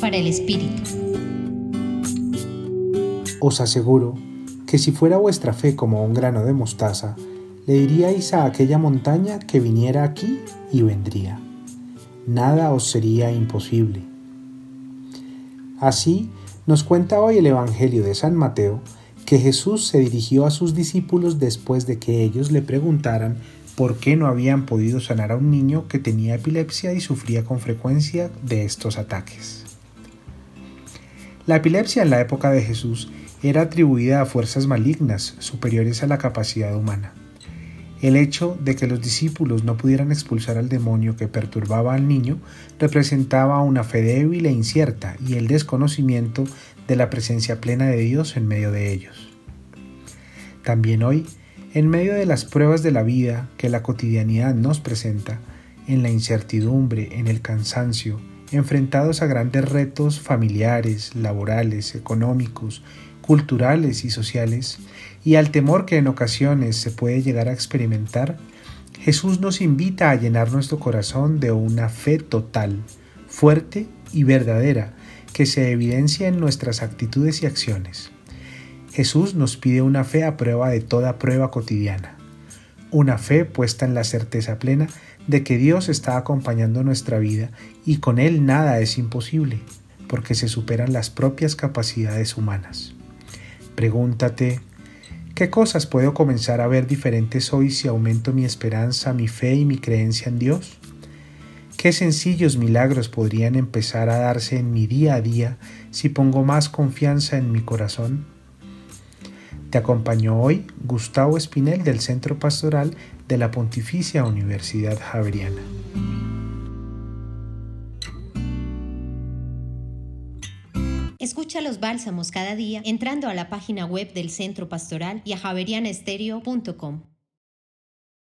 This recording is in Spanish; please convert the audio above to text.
Para el Espíritu. Os aseguro que si fuera vuestra fe como un grano de mostaza, le diríais a aquella montaña que viniera aquí y vendría. Nada os sería imposible. Así nos cuenta hoy el Evangelio de San Mateo que Jesús se dirigió a sus discípulos después de que ellos le preguntaran por qué no habían podido sanar a un niño que tenía epilepsia y sufría con frecuencia de estos ataques. La epilepsia en la época de Jesús era atribuida a fuerzas malignas superiores a la capacidad humana. El hecho de que los discípulos no pudieran expulsar al demonio que perturbaba al niño representaba una fe débil e incierta y el desconocimiento de la presencia plena de Dios en medio de ellos. También hoy, en medio de las pruebas de la vida que la cotidianidad nos presenta, en la incertidumbre, en el cansancio, enfrentados a grandes retos familiares, laborales, económicos, culturales y sociales, y al temor que en ocasiones se puede llegar a experimentar, Jesús nos invita a llenar nuestro corazón de una fe total, fuerte y verdadera, que se evidencia en nuestras actitudes y acciones. Jesús nos pide una fe a prueba de toda prueba cotidiana, una fe puesta en la certeza plena de que Dios está acompañando nuestra vida y con Él nada es imposible, porque se superan las propias capacidades humanas. Pregúntate, ¿qué cosas puedo comenzar a ver diferentes hoy si aumento mi esperanza, mi fe y mi creencia en Dios? Qué sencillos milagros podrían empezar a darse en mi día a día si pongo más confianza en mi corazón. Te acompañó hoy Gustavo Espinel del Centro Pastoral de la Pontificia Universidad Javeriana. Escucha los bálsamos cada día entrando a la página web del Centro Pastoral y a javerianestereo.com.